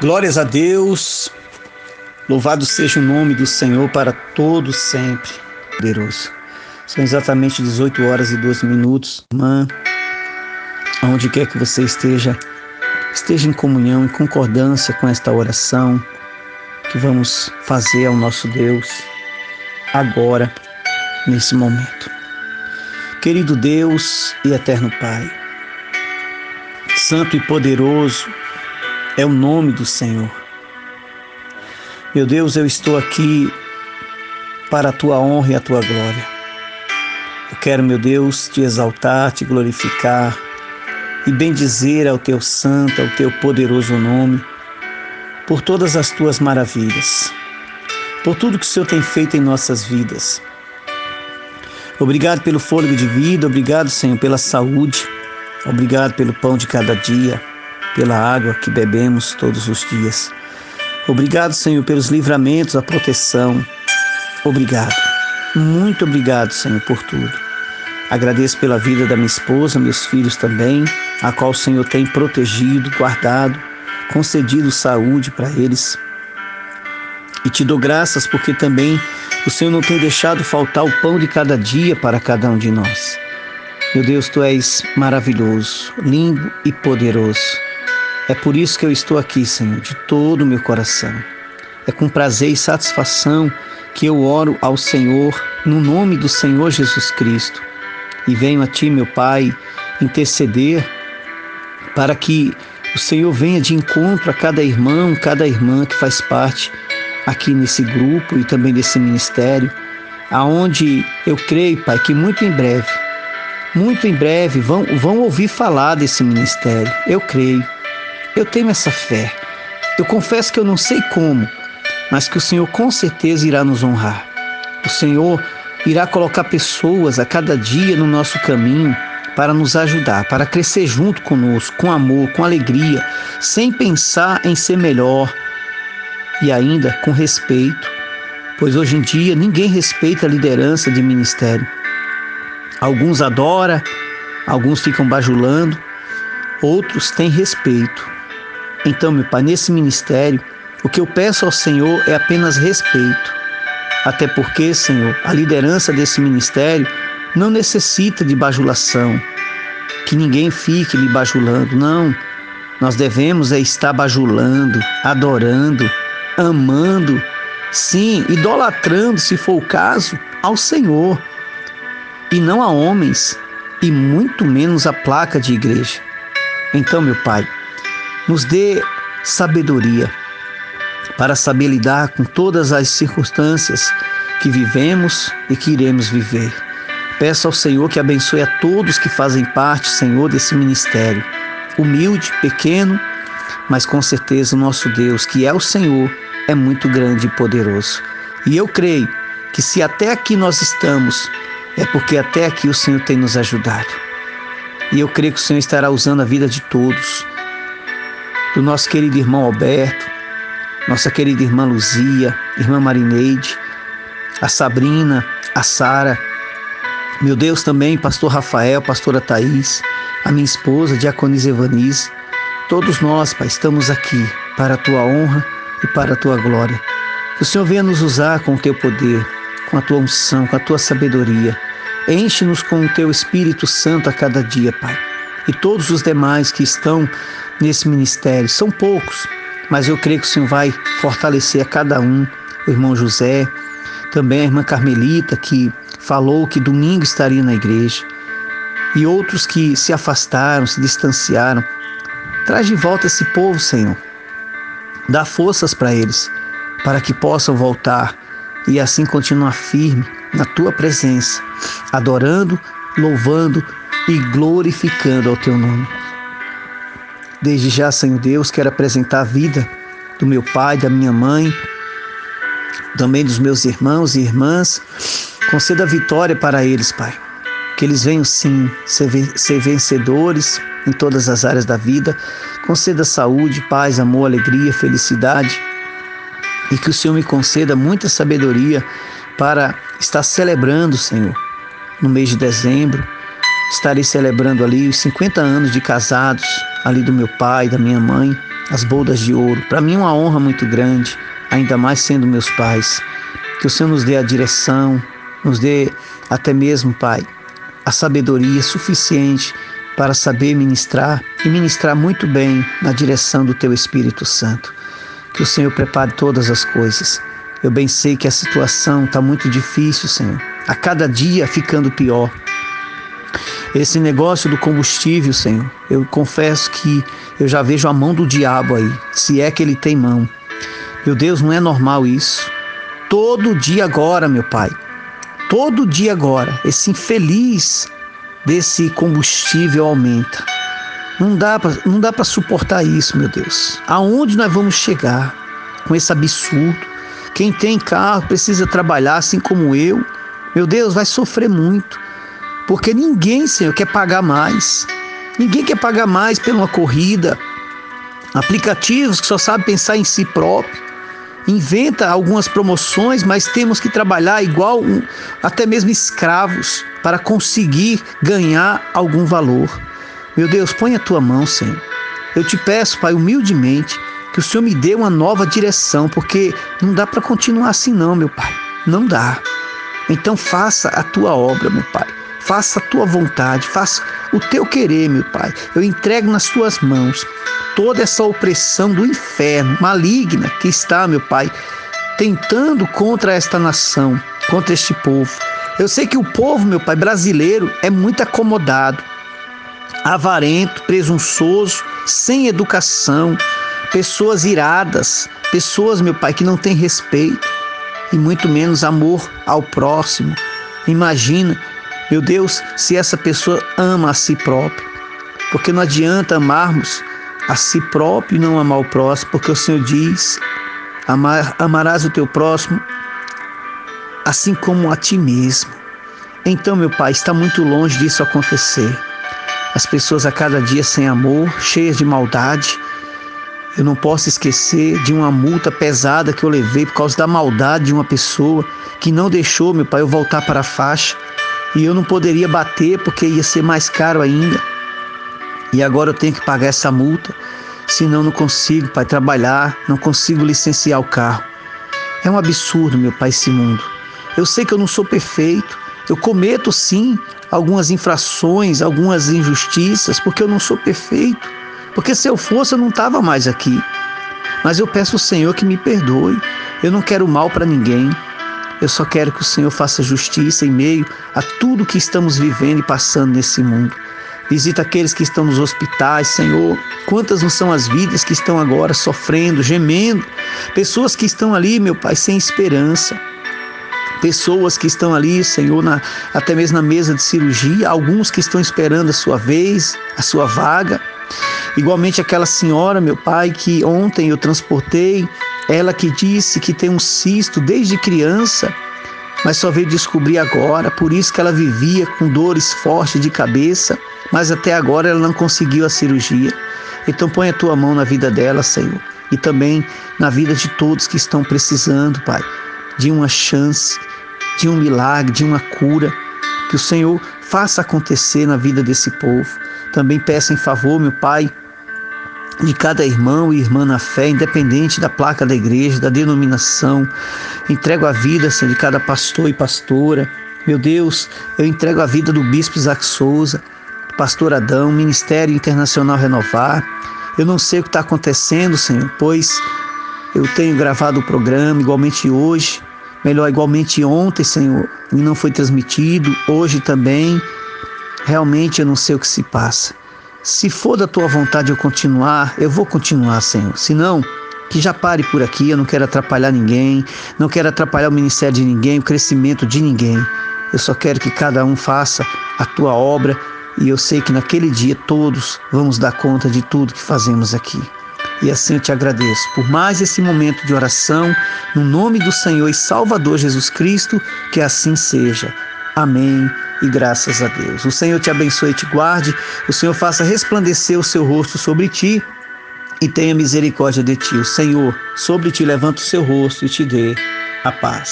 Glórias a Deus. Louvado seja o nome do Senhor para todos sempre. Poderoso. São exatamente 18 horas e 12 minutos. Irmã, aonde quer que você esteja, esteja em comunhão, em concordância com esta oração que vamos fazer ao nosso Deus agora, nesse momento. Querido Deus e eterno Pai, Santo e poderoso, é o nome do Senhor. Meu Deus, eu estou aqui para a tua honra e a tua glória. Eu quero, meu Deus, te exaltar, te glorificar e bendizer ao teu santo, ao teu poderoso nome, por todas as tuas maravilhas, por tudo que o Senhor tem feito em nossas vidas. Obrigado pelo fôlego de vida, obrigado, Senhor, pela saúde, obrigado pelo pão de cada dia pela água que bebemos todos os dias. Obrigado, Senhor, pelos livramentos, a proteção. Obrigado. Muito obrigado, Senhor, por tudo. Agradeço pela vida da minha esposa, meus filhos também, a qual o Senhor tem protegido, guardado, concedido saúde para eles. E te dou graças porque também o Senhor não tem deixado faltar o pão de cada dia para cada um de nós. Meu Deus, tu és maravilhoso, lindo e poderoso. É por isso que eu estou aqui, Senhor, de todo o meu coração. É com prazer e satisfação que eu oro ao Senhor no nome do Senhor Jesus Cristo. E venho a Ti, meu Pai, interceder para que o Senhor venha de encontro a cada irmão, cada irmã que faz parte aqui nesse grupo e também desse ministério, aonde eu creio, Pai, que muito em breve, muito em breve vão, vão ouvir falar desse ministério. Eu creio. Eu tenho essa fé. Eu confesso que eu não sei como, mas que o Senhor com certeza irá nos honrar. O Senhor irá colocar pessoas a cada dia no nosso caminho para nos ajudar, para crescer junto conosco, com amor, com alegria, sem pensar em ser melhor e ainda com respeito, pois hoje em dia ninguém respeita a liderança de ministério. Alguns adoram, alguns ficam bajulando, outros têm respeito. Então, meu Pai, nesse ministério, o que eu peço ao Senhor é apenas respeito. Até porque, Senhor, a liderança desse ministério não necessita de bajulação, que ninguém fique me bajulando. Não. Nós devemos é estar bajulando, adorando, amando, sim, idolatrando, se for o caso, ao Senhor e não a homens, e muito menos a placa de igreja. Então, meu Pai, nos dê sabedoria para saber lidar com todas as circunstâncias que vivemos e que iremos viver. Peço ao Senhor que abençoe a todos que fazem parte, Senhor, desse ministério. Humilde, pequeno, mas com certeza o nosso Deus, que é o Senhor, é muito grande e poderoso. E eu creio que se até aqui nós estamos, é porque até aqui o Senhor tem nos ajudado. E eu creio que o Senhor estará usando a vida de todos do nosso querido irmão Alberto, nossa querida irmã Luzia, irmã Marineide, a Sabrina, a Sara, meu Deus também, pastor Rafael, pastora Thaís, a minha esposa, diaconisa Evanise, todos nós, Pai, estamos aqui para a tua honra e para a tua glória. Que o Senhor venha nos usar com o teu poder, com a tua unção, com a tua sabedoria. Enche-nos com o teu Espírito Santo a cada dia, Pai. E todos os demais que estão nesse ministério. São poucos, mas eu creio que o Senhor vai fortalecer a cada um. O irmão José, também a irmã Carmelita, que falou que domingo estaria na igreja, e outros que se afastaram, se distanciaram. Traz de volta esse povo, Senhor. Dá forças para eles, para que possam voltar e assim continuar firme na tua presença, adorando, louvando e glorificando ao teu nome. Desde já, Senhor Deus, quero apresentar a vida do meu pai, da minha mãe, também dos meus irmãos e irmãs. Conceda vitória para eles, Pai. Que eles venham sim ser, vencedores em todas as áreas da vida. Conceda saúde, paz, amor, alegria, felicidade. E que o Senhor me conceda muita sabedoria para estar celebrando, Senhor, no mês de dezembro. Estarei celebrando ali os 50 anos de casados ali do meu pai, da minha mãe, as boldas de ouro. Para mim é uma honra muito grande, ainda mais sendo meus pais. Que o Senhor nos dê a direção, nos dê até mesmo, Pai, a sabedoria suficiente para saber ministrar e ministrar muito bem na direção do Teu Espírito Santo. Que o Senhor prepare todas as coisas. Eu bem sei que a situação está muito difícil, Senhor. A cada dia ficando pior. Esse negócio do combustível, Senhor, eu confesso que eu já vejo a mão do diabo aí, se é que ele tem mão. Meu Deus, não é normal isso. Todo dia agora, meu Pai, todo dia agora, esse infeliz desse combustível aumenta. Não dá não dá para suportar isso, meu Deus. Aonde nós vamos chegar com esse absurdo? Quem tem carro precisa trabalhar assim como eu. Meu Deus, vai sofrer muito. Porque ninguém, Senhor, quer pagar mais. Ninguém quer pagar mais por uma corrida. Aplicativos que só sabem pensar em si próprio. Inventa algumas promoções, mas temos que trabalhar igual até mesmo escravos para conseguir ganhar algum valor. Meu Deus, põe a tua mão, Senhor. Eu te peço, Pai, humildemente, que o Senhor me dê uma nova direção, porque não dá para continuar assim, não, meu Pai. Não dá. Então faça a tua obra, meu Pai faça a tua vontade, faça o teu querer, meu Pai. Eu entrego nas tuas mãos toda essa opressão do inferno maligna que está, meu Pai, tentando contra esta nação, contra este povo. Eu sei que o povo, meu Pai, brasileiro é muito acomodado, avarento, presunçoso, sem educação, pessoas iradas, pessoas, meu Pai, que não têm respeito e muito menos amor ao próximo. Imagina meu Deus, se essa pessoa ama a si próprio, porque não adianta amarmos a si próprio e não amar o próximo, porque o Senhor diz: amar, amarás o teu próximo assim como a ti mesmo. Então, meu Pai, está muito longe disso acontecer. As pessoas a cada dia sem amor, cheias de maldade. Eu não posso esquecer de uma multa pesada que eu levei por causa da maldade de uma pessoa que não deixou, meu Pai, eu voltar para a faixa e eu não poderia bater porque ia ser mais caro ainda. E agora eu tenho que pagar essa multa, senão não consigo, pai, trabalhar, não consigo licenciar o carro. É um absurdo, meu pai, esse mundo. Eu sei que eu não sou perfeito, eu cometo sim algumas infrações, algumas injustiças, porque eu não sou perfeito. Porque se eu fosse, eu não estava mais aqui. Mas eu peço ao Senhor que me perdoe. Eu não quero mal para ninguém. Eu só quero que o Senhor faça justiça em meio a tudo que estamos vivendo e passando nesse mundo. Visita aqueles que estão nos hospitais, Senhor. Quantas não são as vidas que estão agora sofrendo, gemendo? Pessoas que estão ali, meu Pai, sem esperança. Pessoas que estão ali, Senhor, na, até mesmo na mesa de cirurgia. Alguns que estão esperando a sua vez, a sua vaga. Igualmente aquela senhora, meu Pai, que ontem eu transportei ela que disse que tem um cisto desde criança, mas só veio descobrir agora, por isso que ela vivia com dores fortes de cabeça, mas até agora ela não conseguiu a cirurgia. Então põe a tua mão na vida dela, Senhor, e também na vida de todos que estão precisando, Pai, de uma chance, de um milagre, de uma cura. Que o Senhor faça acontecer na vida desse povo. Também peça em favor, meu Pai, de cada irmão e irmã na fé, independente da placa da igreja, da denominação. Entrego a vida, Senhor, de cada pastor e pastora. Meu Deus, eu entrego a vida do bispo Isaac Souza, pastor Adão, Ministério Internacional Renovar. Eu não sei o que está acontecendo, Senhor, pois eu tenho gravado o programa igualmente hoje, melhor, igualmente ontem, Senhor, e não foi transmitido, hoje também. Realmente eu não sei o que se passa. Se for da tua vontade eu continuar, eu vou continuar, Senhor. Se não, que já pare por aqui. Eu não quero atrapalhar ninguém, não quero atrapalhar o ministério de ninguém, o crescimento de ninguém. Eu só quero que cada um faça a tua obra e eu sei que naquele dia todos vamos dar conta de tudo que fazemos aqui. E assim eu te agradeço por mais esse momento de oração, no nome do Senhor e Salvador Jesus Cristo, que assim seja. Amém e graças a Deus. O Senhor te abençoe e te guarde, o Senhor faça resplandecer o seu rosto sobre ti e tenha misericórdia de ti. O Senhor sobre ti levanta o seu rosto e te dê a paz.